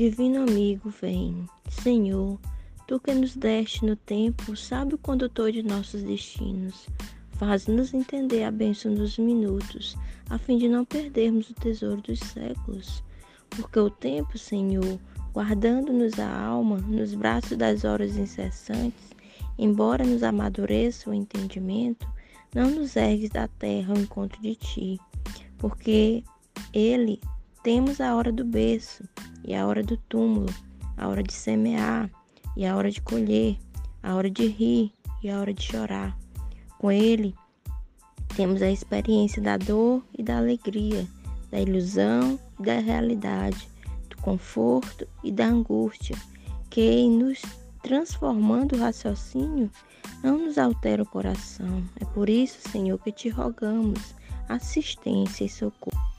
Divino amigo, vem. Senhor, tu que nos deste no tempo, sabe o condutor de nossos destinos. Faz-nos entender a bênção dos minutos, a fim de não perdermos o tesouro dos séculos. Porque o tempo, Senhor, guardando-nos a alma nos braços das horas incessantes, embora nos amadureça o entendimento, não nos ergues da terra ao encontro de ti, porque ele temos a hora do berço e a hora do túmulo, a hora de semear e a hora de colher, a hora de rir e a hora de chorar. Com ele temos a experiência da dor e da alegria, da ilusão e da realidade, do conforto e da angústia, que nos transformando o raciocínio não nos altera o coração. É por isso, Senhor, que te rogamos assistência e socorro.